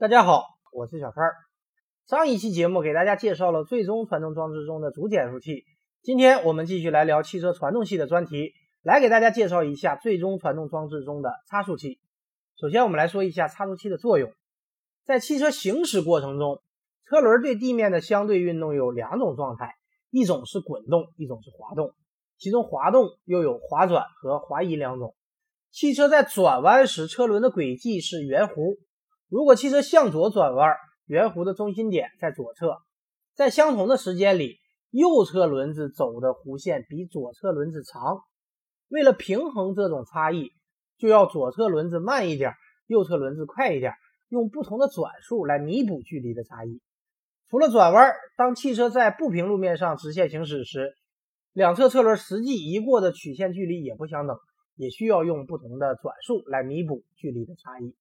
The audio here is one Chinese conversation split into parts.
大家好，我是小川。上一期节目给大家介绍了最终传动装置中的主减速器，今天我们继续来聊汽车传动系的专题，来给大家介绍一下最终传动装置中的差速器。首先，我们来说一下差速器的作用。在汽车行驶过程中，车轮对地面的相对运动有两种状态，一种是滚动，一种是滑动。其中滑动又有滑转和滑移两种。汽车在转弯时，车轮的轨迹是圆弧。如果汽车向左转弯，圆弧的中心点在左侧，在相同的时间里，右侧轮子走的弧线比左侧轮子长。为了平衡这种差异，就要左侧轮子慢一点，右侧轮子快一点，用不同的转速来弥补距离的差异。除了转弯，当汽车在不平路面上直线行驶时，两侧车轮实际移过的曲线距离也不相等，也需要用不同的转速来弥补距离的差异。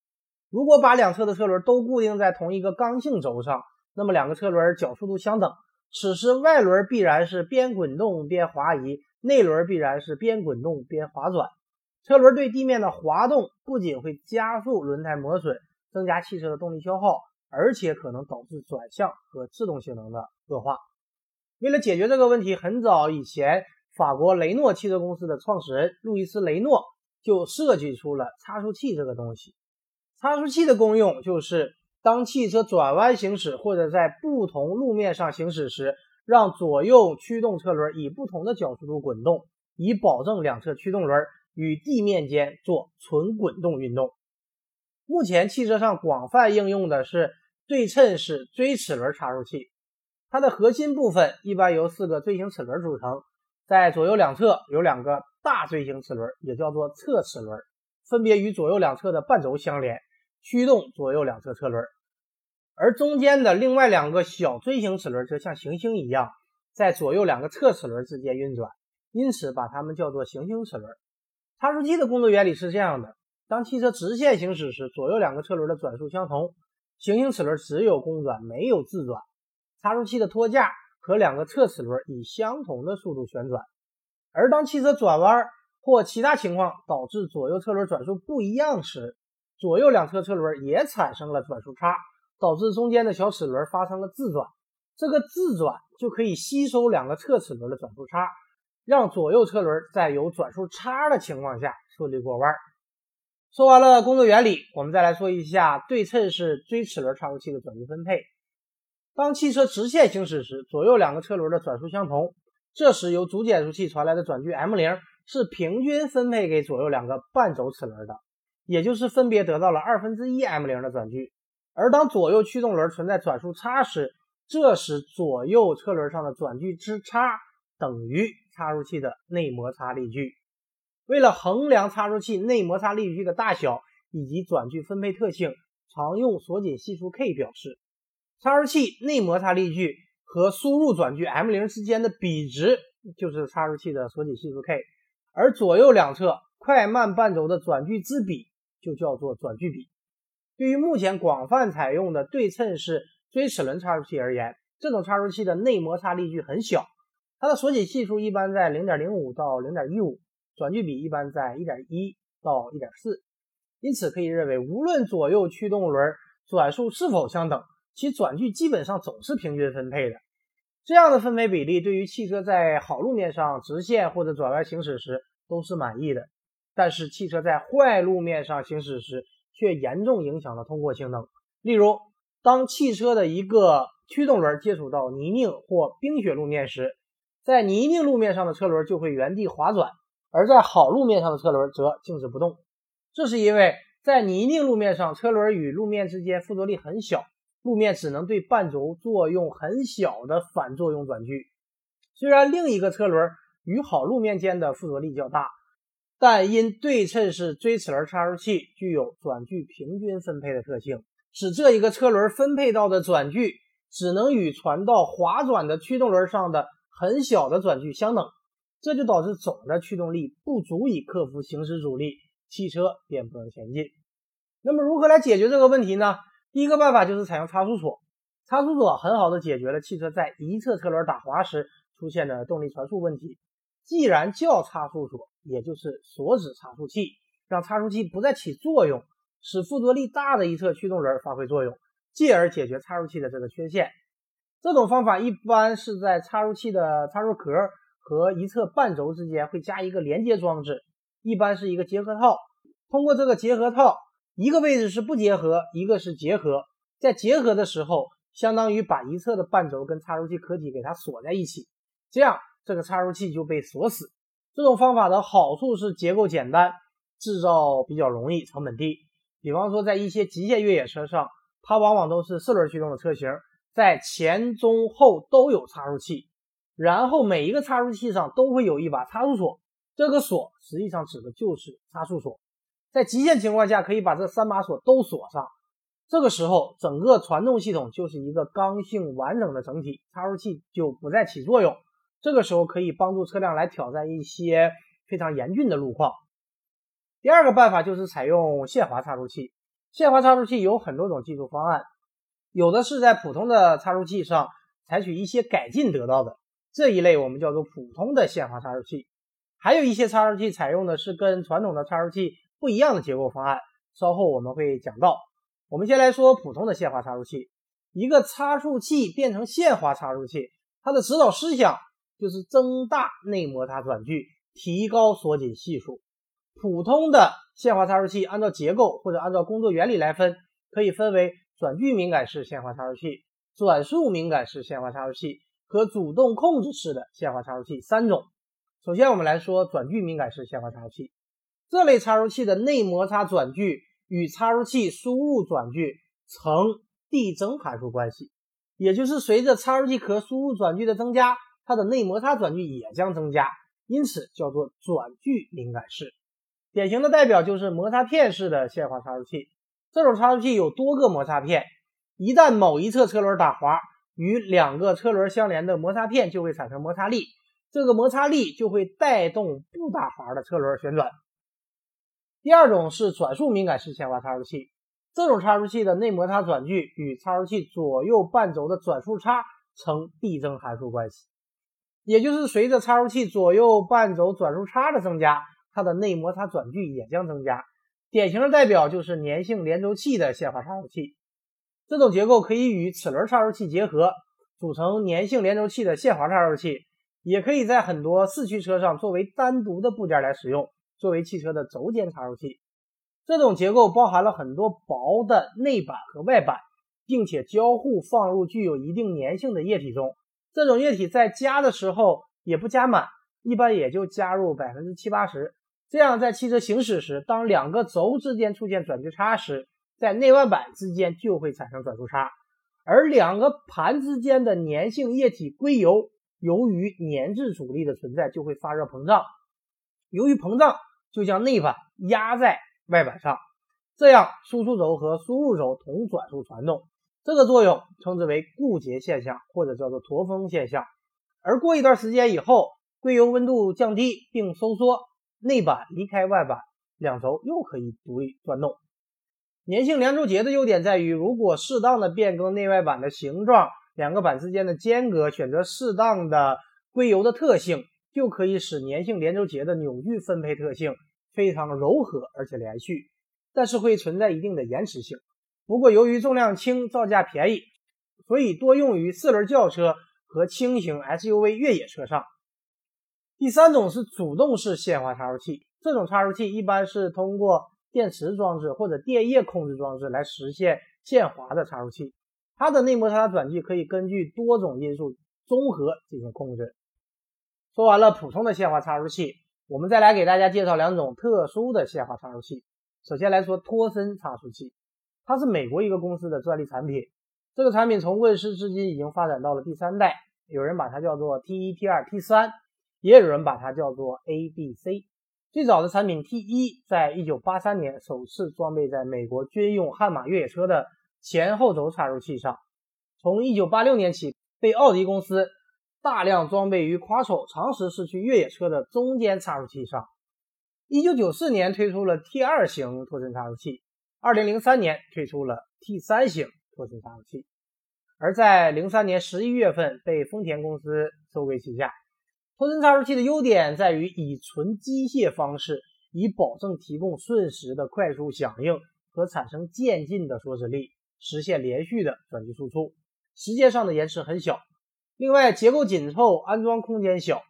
如果把两侧的车轮都固定在同一个刚性轴上，那么两个车轮角速度相等，此时外轮必然是边滚动边滑移，内轮必然是边滚动边滑转。车轮对地面的滑动不仅会加速轮胎磨损，增加汽车的动力消耗，而且可能导致转向和制动性能的恶化。为了解决这个问题，很早以前，法国雷诺汽车公司的创始人路易斯·雷诺就设计出了差速器这个东西。差速器的功用就是，当汽车转弯行驶或者在不同路面上行驶时，让左右驱动车轮以不同的角速度滚动，以保证两侧驱动轮与地面间做纯滚动运动。目前汽车上广泛应用的是对称式锥齿轮差速器，它的核心部分一般由四个锥形齿轮组成，在左右两侧有两个大锥形齿轮，也叫做侧齿轮，分别与左右两侧的半轴相连。驱动左右两侧车轮，而中间的另外两个小锥形齿轮则像行星一样，在左右两个侧齿轮之间运转，因此把它们叫做行星齿轮。差速器的工作原理是这样的：当汽车直线行驶时，左右两个车轮的转速相同，行星齿轮只有公转没有自转，差速器的托架和两个侧齿轮以相同的速度旋转。而当汽车转弯或其他情况导致左右车轮转速不一样时，左右两侧车轮也产生了转速差，导致中间的小齿轮发生了自转。这个自转就可以吸收两个侧齿轮的转速差，让左右车轮在有转速差的情况下顺利过弯。说完了工作原理，我们再来说一下对称式锥齿轮差速器的转距分配。当汽车直线行驶时，左右两个车轮的转速相同，这时由主减速器传来的转距 m 零是平均分配给左右两个半轴齿轮的。也就是分别得到了二分之一 m 零的转距，而当左右驱动轮存在转速差时，这时左右车轮上的转距之差等于差速器的内摩擦力矩。为了衡量差速器内摩擦力矩的大小以及转距分配特性，常用锁紧系数 k 表示。差速器内摩擦力矩和输入转距 m 零之间的比值就是差速器的锁紧系数 k，而左右两侧快慢半轴的转距之比。就叫做转距比。对于目前广泛采用的对称式锥齿轮差速器而言，这种差速器的内摩擦力矩很小，它的锁紧系数一般在零点零五到零点一五，转距比一般在一点一到一点四。因此可以认为，无论左右驱动轮转速是否相等，其转距基本上总是平均分配的。这样的分配比例对于汽车在好路面上直线或者转弯行驶时都是满意的。但是汽车在坏路面上行驶时，却严重影响了通过性能。例如，当汽车的一个驱动轮接触到泥泞或冰雪路面时，在泥泞路面上的车轮就会原地滑转，而在好路面上的车轮则静止不动。这是因为在泥泞路面上，车轮与路面之间附着力很小，路面只能对半轴作用很小的反作用转距。虽然另一个车轮与好路面间的附着力较大。但因对称式锥齿轮差速器具有转距平均分配的特性，使这一个车轮分配到的转距只能与传到滑转的驱动轮上的很小的转距相等，这就导致总的驱动力不足以克服行驶阻力，汽车便不能前进。那么如何来解决这个问题呢？第一个办法就是采用差速锁。差速锁很好的解决了汽车在一侧车轮打滑时出现的动力传输问题。既然叫差速锁，也就是锁止差速器，让差速器不再起作用，使附着力大的一侧驱动轮发挥作用，继而解决插入器的这个缺陷。这种方法一般是在插入器的插入壳和一侧半轴之间会加一个连接装置，一般是一个结合套。通过这个结合套，一个位置是不结合，一个是结合。在结合的时候，相当于把一侧的半轴跟插入器壳体给它锁在一起，这样这个插入器就被锁死。这种方法的好处是结构简单，制造比较容易，成本低。比方说，在一些极限越野车上，它往往都是四轮驱动的车型，在前中后都有插入器，然后每一个插入器上都会有一把差速锁，这个锁实际上指的就是差速锁。在极限情况下，可以把这三把锁都锁上。这个时候，整个传动系统就是一个刚性完整的整体，插入器就不再起作用。这个时候可以帮助车辆来挑战一些非常严峻的路况。第二个办法就是采用限滑差速器。限滑差速器有很多种技术方案，有的是在普通的差速器上采取一些改进得到的，这一类我们叫做普通的限滑差速器。还有一些插入器采用的是跟传统的插入器不一样的结构方案，稍后我们会讲到。我们先来说普通的限滑差速器，一个差速器变成限滑差速器，它的指导思想就是增大内摩擦转距，提高锁紧系数。普通的限滑插入器按照结构或者按照工作原理来分，可以分为转距敏感式限滑插入器、转速敏感式限滑插入器和主动控制式的限滑插入器三种。首先，我们来说转距敏感式限滑插入器，这类插入器的内摩擦转距。与插入器输入转距成递增函数关系，也就是随着插入器壳输入转距的增加，它的内摩擦转距也将增加，因此叫做转距敏感式。典型的代表就是摩擦片式的限滑差速器，这种差速器有多个摩擦片，一旦某一侧车轮打滑，与两个车轮相连的摩擦片就会产生摩擦力，这个摩擦力就会带动不打滑的车轮旋转。第二种是转速敏感式限滑差速器，这种差速器的内摩擦转距与差速器左右半轴的转速差成递增函数关系，也就是随着插入器左右半轴转速差的增加，它的内摩擦转距也将增加。典型的代表就是粘性连轴器的限滑插入器，这种结构可以与齿轮插入器结合，组成粘性连轴器的限滑插入器，也可以在很多四驱车上作为单独的部件来使用。作为汽车的轴间插入器，这种结构包含了很多薄的内板和外板，并且交互放入具有一定粘性的液体中。这种液体在加的时候也不加满，一般也就加入百分之七八十。这样在汽车行驶时，当两个轴之间出现转距差时，在内外板之间就会产生转速差，而两个盘之间的粘性液体硅油，由于粘滞阻力的存在，就会发热膨胀。由于膨胀，就将内板压在外板上，这样输出轴和输入轴同转速传动，这个作用称之为固结现象，或者叫做驼峰现象。而过一段时间以后，硅油温度降低并收缩，内板离开外板，两轴又可以独立转动。粘性连轴结的优点在于，如果适当的变更内外板的形状，两个板之间的间隔，选择适当的硅油的特性。就可以使粘性连轴结的扭矩分配特性非常柔和而且连续，但是会存在一定的延迟性。不过由于重量轻、造价便宜，所以多用于四轮轿车和轻型 SUV 越野车上。第三种是主动式限滑插入器，这种插入器一般是通过电池装置或者电液控制装置来实现限滑的插入器，它的内摩擦转距可以根据多种因素综合进行控制。说完了普通的限滑插入器，我们再来给大家介绍两种特殊的限滑插入器。首先来说托森差速器，它是美国一个公司的专利产品。这个产品从问世至今已经发展到了第三代，有人把它叫做 T 一、T 二、T 三，也有人把它叫做 A、B、C。最早的产品 T 一在一九八三年首次装备在美国军用悍马越野车的前后轴插入器上，从一九八六年起被奥迪公司。大量装备于夸手长时市区越野车的中间插入器上。一九九四年推出了 T 二型托森插入器，二零零三年推出了 T 三型托森插入器，而在零三年十一月份被丰田公司收归旗下。托森插入器的优点在于以纯机械方式，以保证提供瞬时的快速响应和产生渐进的锁止力，实现连续的转距输出，时间上的延迟很小。另外，结构紧凑，安装空间小，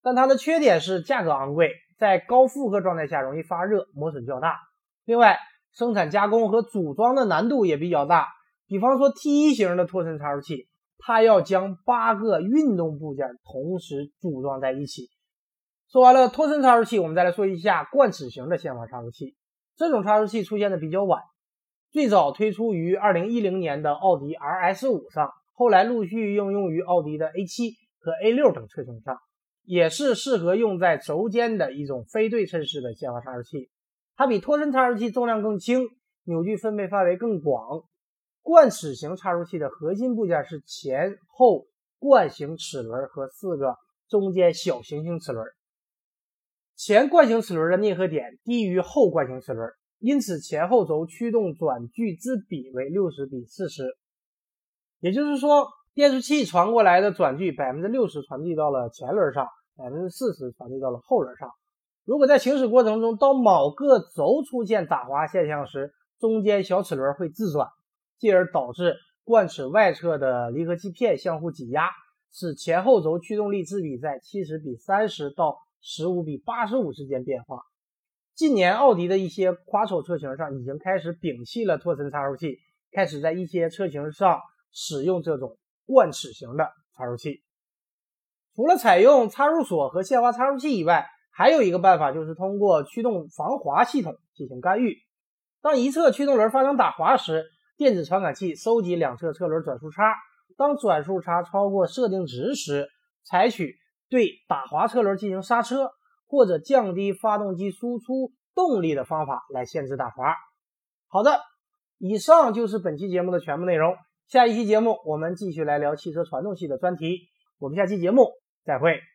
但它的缺点是价格昂贵，在高负荷状态下容易发热，磨损较大。另外，生产加工和组装的难度也比较大。比方说 T 型的托森插入器，它要将八个运动部件同时组装在一起。说完了托森插入器，我们再来说一下冠齿形的线滑插入器。这种插入器出现的比较晚，最早推出于2010年的奥迪 RS5 上。后来陆续应用于奥迪的 A7 和 A6 等车型上，也是适合用在轴间的一种非对称式的线滑插入器。它比托森插入器重量更轻，扭矩分配范围更广。贯齿形插入器的核心部件是前后惯性齿轮和四个中间小行星齿轮。前惯性齿轮的啮合点低于后惯性齿轮，因此前后轴驱动转距之比为六十比四十。也就是说，变速器传过来的转距百分之六十传递到了前轮上，百分之四十传递到了后轮上。如果在行驶过程中，当某个轴出现打滑现象时，中间小齿轮会自转，进而导致冠齿外侧的离合器片相互挤压，使前后轴驱动力之比在七十比三十到十五比八十五之间变化。近年，奥迪的一些夸丑车型上已经开始摒弃了托森插入器，开始在一些车型上。使用这种冠齿型的插入器，除了采用插入锁和限滑插入器以外，还有一个办法就是通过驱动防滑系统进行干预。当一侧驱动轮发生打滑时，电子传感器收集两侧车轮转速差，当转速差超过设定值时，采取对打滑车轮进行刹车，或者降低发动机输出动力的方法来限制打滑。好的，以上就是本期节目的全部内容。下一期节目，我们继续来聊汽车传动系的专题。我们下期节目再会。